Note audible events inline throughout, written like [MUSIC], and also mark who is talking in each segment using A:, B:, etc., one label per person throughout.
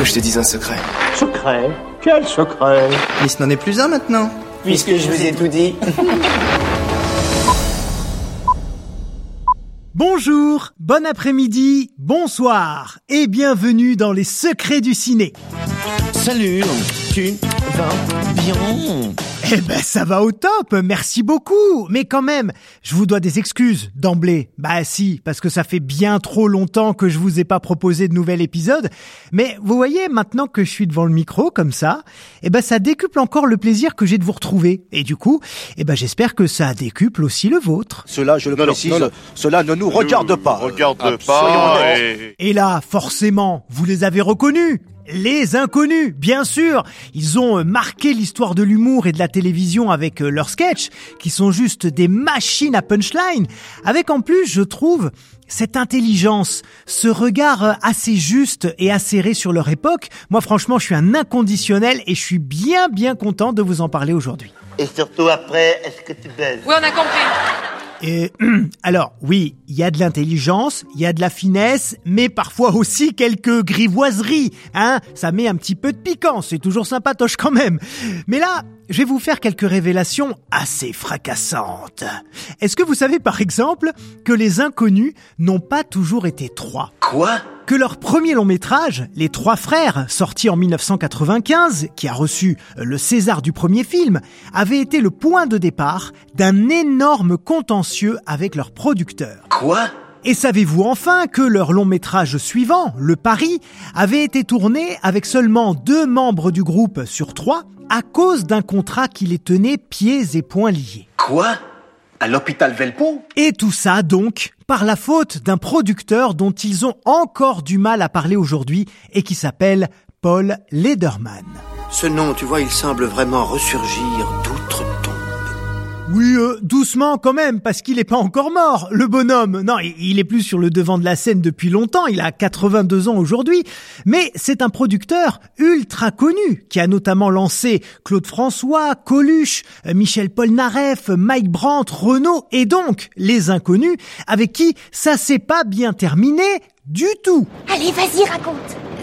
A: que je te dise un secret.
B: Secret? Quel secret?
A: Mais ce n'en est plus un maintenant.
B: Puisque je vous ai tout dit. [LAUGHS]
C: Bonjour, bon après-midi, bonsoir et bienvenue dans les secrets du ciné.
B: Salut, tu vas bien?
C: Eh ben ça va au top, merci beaucoup. Mais quand même, je vous dois des excuses d'emblée. Bah si, parce que ça fait bien trop longtemps que je vous ai pas proposé de nouvel épisode. Mais vous voyez, maintenant que je suis devant le micro comme ça, eh ben ça décuple encore le plaisir que j'ai de vous retrouver. Et du coup, eh ben j'espère que ça décuple aussi le vôtre.
D: Cela, je le
E: Non,
D: précise,
E: non, non.
D: cela ne nous regarde pas.
E: Regarde pas. et-
C: Et là, forcément, vous les avez reconnus. Les inconnus, bien sûr. Ils ont marqué l'histoire de l'humour et de la télévision avec euh, leurs sketchs, qui sont juste des machines à punchline, avec en plus, je trouve, cette intelligence, ce regard euh, assez juste et acéré sur leur époque. Moi, franchement, je suis un inconditionnel et je suis bien, bien content de vous en parler aujourd'hui.
B: Et surtout après, est-ce que tu baises?
F: Oui, on a compris. [CLEARS THROAT]
C: Alors, oui, il y a de l'intelligence, il y a de la finesse, mais parfois aussi quelques grivoiseries, hein. Ça met un petit peu de piquant, c'est toujours sympatoche quand même. Mais là, je vais vous faire quelques révélations assez fracassantes. Est-ce que vous savez par exemple que les inconnus n'ont pas toujours été trois?
B: Quoi?
C: Que leur premier long métrage, Les Trois Frères, sorti en 1995, qui a reçu le César du premier film, avait été le point de départ d'un énorme contentieux avec leurs producteurs.
B: Quoi?
C: Et savez-vous enfin que leur long métrage suivant, Le Paris, avait été tourné avec seulement deux membres du groupe sur trois à cause d'un contrat qui les tenait pieds et poings liés.
B: Quoi? À l'hôpital Velpo
C: et tout ça, donc, par la faute d'un producteur dont ils ont encore du mal à parler aujourd'hui et qui s'appelle Paul Lederman.
A: Ce nom, tu vois, il semble vraiment ressurgir.
C: Oui, euh, doucement quand même, parce qu'il est pas encore mort, le bonhomme. Non, il- est plus sur le devant de la scène depuis longtemps, il a 82 ans aujourd'hui. Mais c'est un producteur ultra connu, qui a notamment lancé Claude François, Coluche, Michel Polnareff, Mike Brandt, Renault, et donc les inconnus, avec qui ça s'est pas bien terminé du tout.
G: Allez, vas-y, raconte.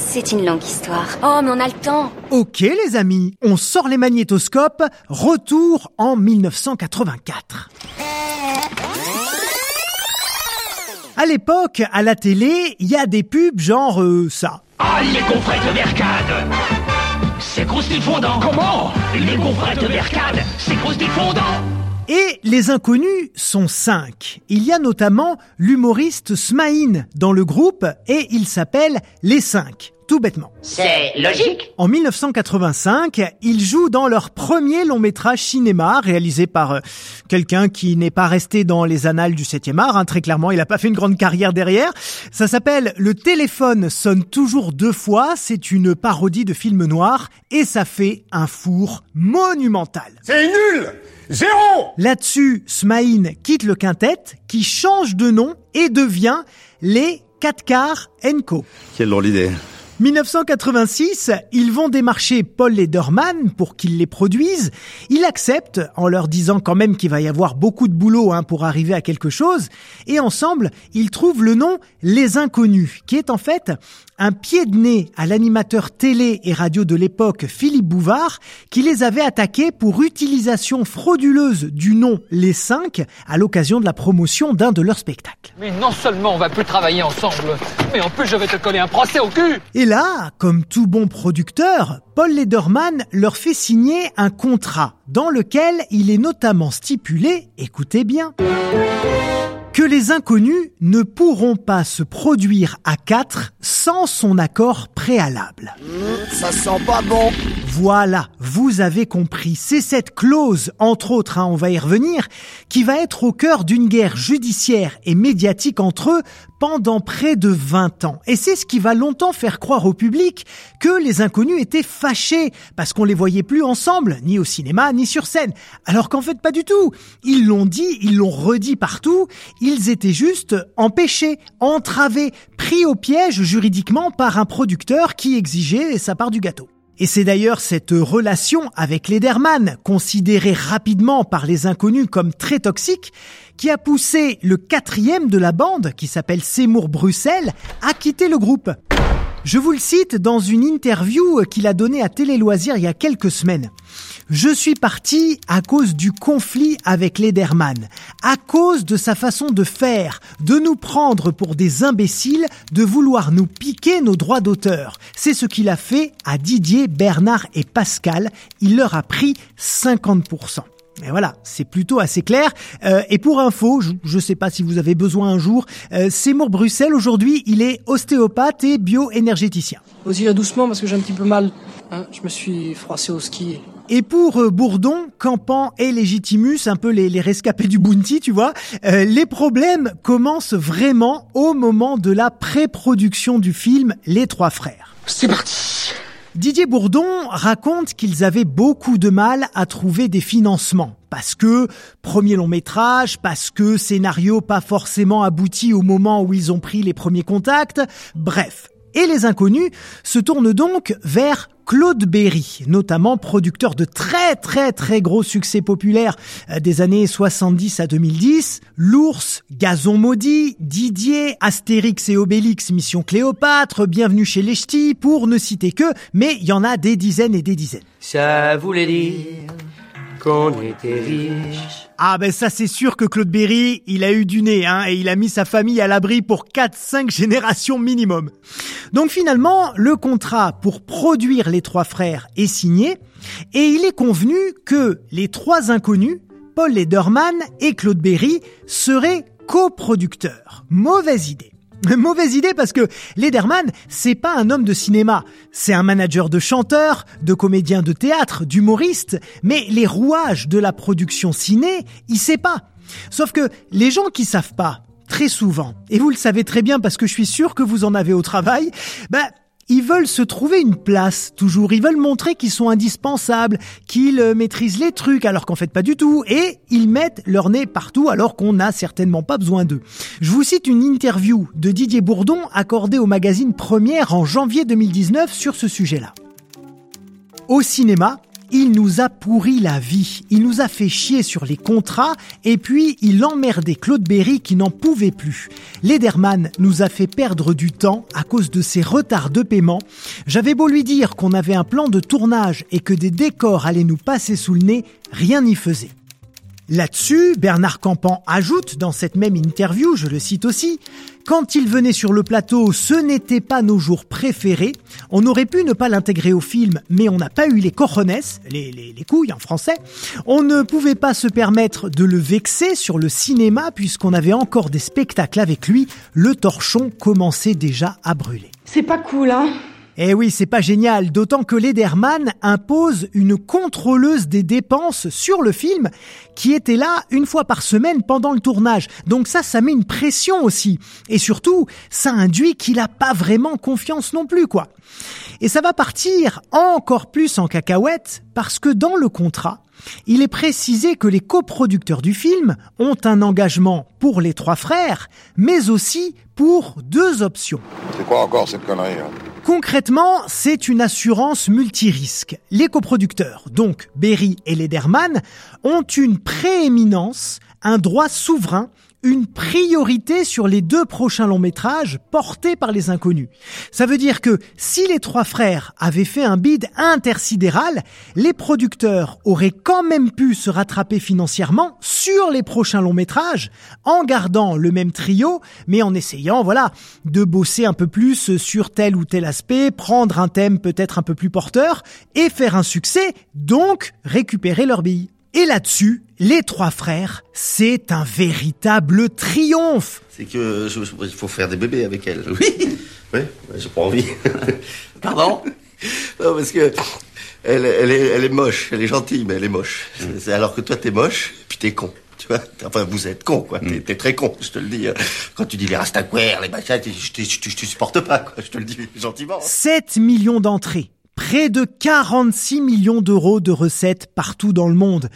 G: C'est une longue histoire. Oh, mais on a le temps.
C: Ok les amis, on sort les magnétoscopes, retour en 1984. À l'époque, à la télé, il y a des pubs genre euh, ça.
H: Ah, les gaufrettes Mercade C'est croustilles fondant Comment? Les gaufrettes Mercade C'est croustilles fondant
C: Et les inconnus sont cinq. Il y a notamment l'humoriste Smaïn dans le groupe et il s'appelle Les Cinq, tout bêtement.
H: C'est logique
C: En 1985, ils jouent dans leur premier long métrage cinéma réalisé par euh, quelqu'un qui n'est pas resté dans les annales du 7e art. hein, très clairement, il n'a pas fait une grande carrière derrière. Ça s'appelle Le téléphone sonne toujours deux fois. C'est une parodie de film noir et ça fait un four monumental.
D: C'est nul Zéro
C: Là-dessus, Smaïn quitte le quintet qui change de nom et devient les 4 quarts Co.
E: Quelle drôle d'idée.
C: 1986, ils vont démarcher Paul Lederman pour qu'il les produise. Il accepte en leur disant quand même qu'il va y avoir beaucoup de boulot hein, pour arriver à quelque chose. Et ensemble, ils trouvent le nom Les Inconnus, qui est en fait un pied de nez à l'animateur télé et radio de l'époque Philippe Bouvard, qui les avait attaqués pour utilisation frauduleuse du nom Les Cinq à l'occasion de la promotion d'un de leurs spectacles.
F: Mais non seulement on va plus travailler ensemble, mais en plus je vais te coller un procès au cul
C: Et là, comme tout bon producteur, Paul Lederman leur fait signer un contrat dans lequel il est notamment stipulé, écoutez bien, que les inconnus ne pourront pas se produire à quatre sans son accord préalable.
D: Ça sent pas bon.
C: Voilà, vous avez compris. C'est cette clause, entre autres, hein, on va y revenir, qui va être au cœur d'une guerre judiciaire et médiatique entre eux pendant près de 20 ans. Et c'est ce qui va longtemps faire croire au public que les inconnus étaient fâchés parce qu'on les voyait plus ensemble, ni au cinéma, ni sur scène. Alors qu'en fait pas du tout. Ils l'ont dit, ils l'ont redit partout, ils étaient juste empêchés, entravés, pris au piège juridiquement par un producteur qui exigeait sa part du gâteau. Et c'est d'ailleurs cette relation avec Lederman, considérée rapidement par les inconnus comme très toxique, qui a poussé le quatrième de la bande, qui s'appelle Seymour Bruxelles, à quitter le groupe. Je vous le cite dans une interview qu'il a donnée à Télé Loisirs il y a quelques semaines. Je suis parti à cause du conflit avec Lederman, à cause de sa façon de faire, de nous prendre pour des imbéciles, de vouloir nous piquer nos droits d'auteur. C'est ce qu'il a fait à Didier, Bernard et Pascal. Il leur a pris 50%. Et voilà, c'est plutôt assez clair. Euh, et pour info, je ne sais pas si vous avez besoin un jour, euh, Seymour Bruxelles, aujourd'hui, il est ostéopathe et bioénergéticien.
E: Vas-y, doucement parce que j'ai un petit peu mal. Hein, je me suis froissé au ski.
C: Et pour euh, Bourdon, Campan et Légitimus, un peu les, les rescapés du Bounty, tu vois, euh, les problèmes commencent vraiment au moment de la pré-production du film Les Trois Frères.
E: C'est parti
C: Didier Bourdon raconte qu'ils avaient beaucoup de mal à trouver des financements. Parce que premier long métrage, parce que scénario pas forcément abouti au moment où ils ont pris les premiers contacts, bref. Et les inconnus se tournent donc vers Claude Berry, notamment producteur de très très très gros succès populaires euh, des années 70 à 2010, L'ours, Gazon maudit, Didier, Astérix et Obélix, Mission Cléopâtre, Bienvenue chez les pour ne citer que, mais il y en a des dizaines et des dizaines.
I: Ça
C: Ah ben ça c'est sûr que Claude Berry, il a eu du nez hein, et il a mis sa famille à l'abri pour 4-5 [LAUGHS] générations minimum. Donc finalement, le contrat pour produire les trois frères est signé et il est convenu que les trois inconnus, Paul Lederman et Claude Berry, seraient coproducteurs. Mauvaise idée. [LAUGHS] Mauvaise idée parce que Lederman, c'est pas un homme de cinéma. C'est un manager de chanteurs, de comédiens de théâtre, d'humoristes. Mais les rouages de la production ciné, il sait pas. Sauf que les gens qui savent pas, très souvent, et vous le savez très bien parce que je suis sûr que vous en avez au travail, bah, ils veulent se trouver une place, toujours. Ils veulent montrer qu'ils sont indispensables, qu'ils euh, maîtrisent les trucs, alors qu'en fait pas du tout. Et ils mettent leur nez partout, alors qu'on n'a certainement pas besoin d'eux. Je vous cite une interview de Didier Bourdon accordée au magazine Première en janvier 2019 sur ce sujet-là. Au cinéma, il nous a pourri la vie, il nous a fait chier sur les contrats et puis il emmerdait Claude Berry qui n'en pouvait plus. Lederman nous a fait perdre du temps à cause de ses retards de paiement. J'avais beau lui dire qu'on avait un plan de tournage et que des décors allaient nous passer sous le nez, rien n'y faisait. Là-dessus, Bernard Campan ajoute dans cette même interview, je le cite aussi, quand il venait sur le plateau, ce n'était pas nos jours préférés. On aurait pu ne pas l'intégrer au film, mais on n'a pas eu les cojones, les, les, les couilles en français. On ne pouvait pas se permettre de le vexer sur le cinéma puisqu'on avait encore des spectacles avec lui. Le torchon commençait déjà à brûler.
J: C'est pas cool, hein?
C: Eh oui, c'est pas génial, d'autant que Lederman impose une contrôleuse des dépenses sur le film qui était là une fois par semaine pendant le tournage. Donc ça, ça met une pression aussi. Et surtout, ça induit qu'il a pas vraiment confiance non plus, quoi. Et ça va partir encore plus en cacahuète parce que dans le contrat, il est précisé que les coproducteurs du film ont un engagement pour les trois frères, mais aussi pour deux options.
D: C'est quoi encore cette connerie hein?
C: Concrètement, c'est une assurance multirisque. Les coproducteurs, donc Berry et Lederman, ont une prééminence, un droit souverain une priorité sur les deux prochains longs métrages portés par les inconnus. Ça veut dire que si les trois frères avaient fait un bid intersidéral, les producteurs auraient quand même pu se rattraper financièrement sur les prochains longs métrages en gardant le même trio, mais en essayant, voilà, de bosser un peu plus sur tel ou tel aspect, prendre un thème peut-être un peu plus porteur et faire un succès, donc récupérer leurs billes. Et là-dessus, Les trois frères, c'est un véritable triomphe.
J: C'est que il faut faire des bébés avec elle. Oui, [LAUGHS] oui, j'ai pas envie. [LAUGHS] Pardon? Non, parce que elle, elle, est, elle est moche, elle est gentille, mais elle est moche. C'est alors que toi t'es moche, puis t'es con. Tu vois Enfin, vous êtes con, quoi. T'es- T'es très con, je te le dis. hein. Quand tu dis les rastaquaires, les machins, je te- je supporte pas, quoi. Je te le dis gentiment.
C: 7 millions d'entrées, près de 46 millions d'euros de recettes partout dans le monde.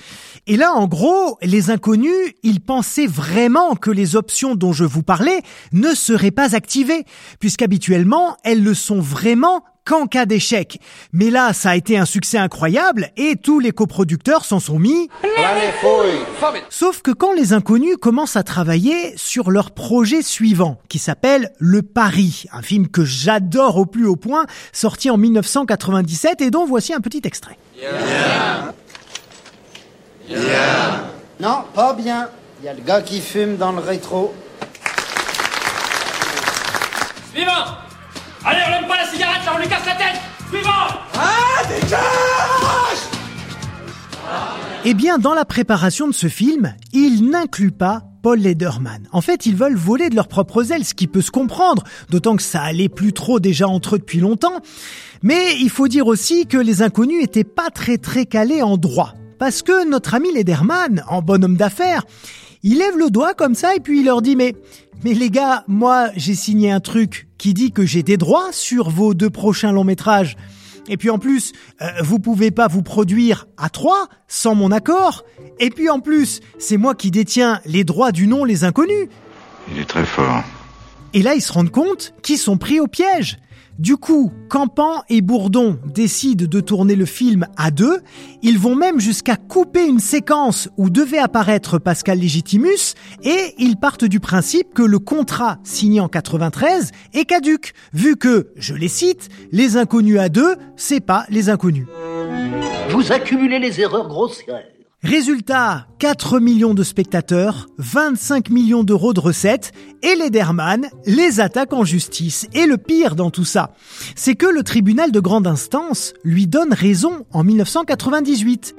C: Et là, en gros, les inconnus, ils pensaient vraiment que les options dont je vous parlais ne seraient pas activées, puisqu'habituellement, elles le sont vraiment qu'en cas d'échec. Mais là, ça a été un succès incroyable et tous les coproducteurs s'en sont mis. Sauf que quand les inconnus commencent à travailler sur leur projet suivant, qui s'appelle Le Paris, un film que j'adore au plus haut point, sorti en 1997 et dont voici un petit extrait.
K: Non, pas bien. Il y a le gars qui fume dans le rétro.
H: Suivant Allez, pas la cigarette, là, on lui casse la tête Suivant Ah, dégage
C: Eh bien, dans la préparation de ce film, ils n'incluent pas Paul Lederman. En fait, ils veulent voler de leurs propres ailes, ce qui peut se comprendre, d'autant que ça allait plus trop déjà entre eux depuis longtemps. Mais il faut dire aussi que les inconnus étaient pas très très calés en droit. Parce que notre ami Lederman, en bon homme d'affaires, il lève le doigt comme ça et puis il leur dit mais mais les gars, moi j'ai signé un truc qui dit que j'ai des droits sur vos deux prochains longs métrages. Et puis en plus, euh, vous pouvez pas vous produire à trois sans mon accord. Et puis en plus, c'est moi qui détiens les droits du nom Les Inconnus.
L: Il est très fort.
C: Et là, ils se rendent compte qu'ils sont pris au piège. Du coup, Campan et Bourdon décident de tourner le film à deux. Ils vont même jusqu'à couper une séquence où devait apparaître Pascal Légitimus et ils partent du principe que le contrat signé en 93 est caduque, vu que, je les cite, les inconnus à deux, c'est pas les inconnus.
A: Vous accumulez les erreurs grossières.
C: Résultat, 4 millions de spectateurs, 25 millions d'euros de recettes, et Lederman les attaque en justice. Et le pire dans tout ça, c'est que le tribunal de grande instance lui donne raison en 1998.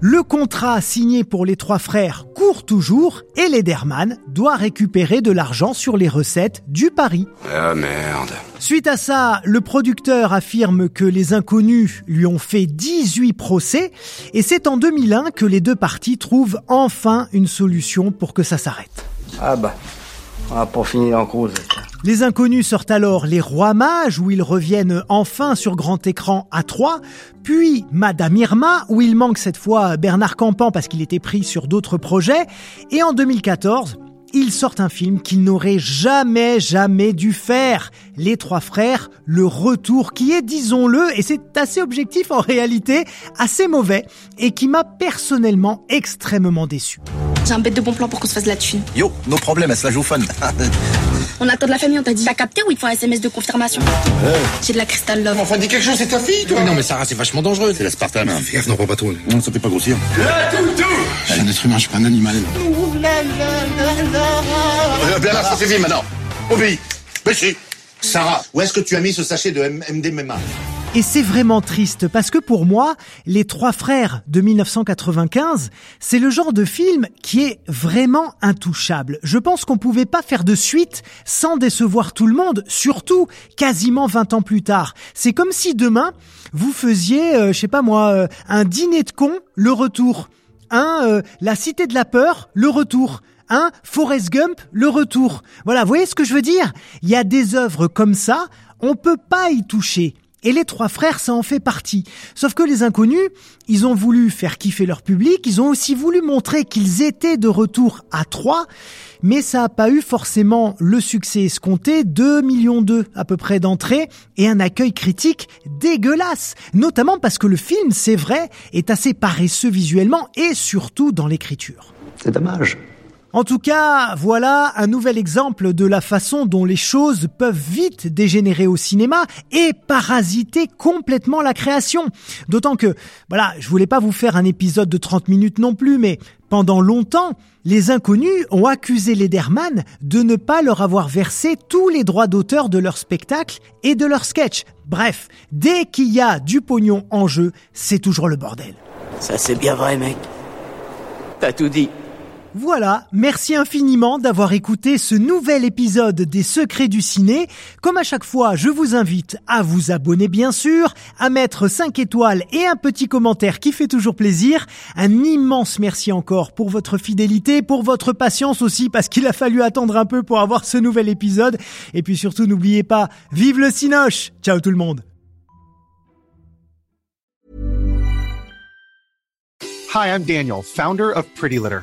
C: Le contrat signé pour les trois frères court toujours et Lederman doit récupérer de l'argent sur les recettes du pari.
L: Ah merde.
C: Suite à ça, le producteur affirme que les inconnus lui ont fait 18 procès et c'est en 2001 que les deux parties trouvent enfin une solution pour que ça s'arrête.
K: Ah bah, va pas finir en cause.
C: Les inconnus sortent alors Les Rois Mages où ils reviennent enfin sur grand écran à 3, puis Madame Irma où il manque cette fois Bernard Campan parce qu'il était pris sur d'autres projets, et en 2014, ils sortent un film qu'ils n'auraient jamais, jamais dû faire. Les Trois Frères, le retour qui est, disons-le, et c'est assez objectif en réalité, assez mauvais, et qui m'a personnellement extrêmement déçu.
M: J'ai un bête de bon plan pour qu'on se fasse de la thune.
N: Yo, nos problèmes, elle se la joue fun. [LAUGHS]
M: On attend de la famille, on t'a dit. T'as capté ou il te faut un SMS de confirmation J'ai de la Crystal Love.
N: Enfin, dis quelque chose, c'est ta fille, toi
O: Non, mais Sarah, c'est vachement dangereux.
N: C'est la Spartan. Fais gaffe, n'en prends pas trop. Non, ça fait pas grossir.
O: Le toutou
N: Je suis un être humain, je suis pas un animal. Euh, Bernard, ça suffit maintenant. Obéis. Péché. Sarah, où est-ce que tu as mis ce sachet de MDMA
C: Et c'est vraiment triste parce que pour moi, Les Trois Frères de 1995, c'est le genre de film qui est vraiment intouchable. Je pense qu'on pouvait pas faire de suite sans décevoir tout le monde, surtout quasiment 20 ans plus tard. C'est comme si demain, vous faisiez, euh, je sais pas moi, euh, un dîner de cons, le retour. Un, euh, La Cité de la Peur, le retour. Un Forrest Gump, le retour. Voilà, vous voyez ce que je veux dire? Il y a des œuvres comme ça, on peut pas y toucher. Et les trois frères, ça en fait partie. Sauf que les inconnus, ils ont voulu faire kiffer leur public, ils ont aussi voulu montrer qu'ils étaient de retour à trois, mais ça n'a pas eu forcément le succès escompté, 2 millions d'eux à peu près d'entrées, et un accueil critique dégueulasse. Notamment parce que le film, c'est vrai, est assez paresseux visuellement et surtout dans l'écriture.
A: C'est dommage.
C: En tout cas, voilà un nouvel exemple de la façon dont les choses peuvent vite dégénérer au cinéma et parasiter complètement la création. D'autant que, voilà, je voulais pas vous faire un épisode de 30 minutes non plus, mais pendant longtemps, les inconnus ont accusé Lederman de ne pas leur avoir versé tous les droits d'auteur de leur spectacle et de leur sketch. Bref, dès qu'il y a du pognon en jeu, c'est toujours le bordel.
A: Ça, c'est bien vrai, mec.
B: T'as tout dit.
C: Voilà, merci infiniment d'avoir écouté ce nouvel épisode des Secrets du Ciné. Comme à chaque fois, je vous invite à vous abonner bien sûr, à mettre 5 étoiles et un petit commentaire qui fait toujours plaisir. Un immense merci encore pour votre fidélité, pour votre patience aussi parce qu'il a fallu attendre un peu pour avoir ce nouvel épisode. Et puis surtout, n'oubliez pas, vive le Cinoche Ciao tout le monde
P: Hi, I'm Daniel, founder of Pretty Litter.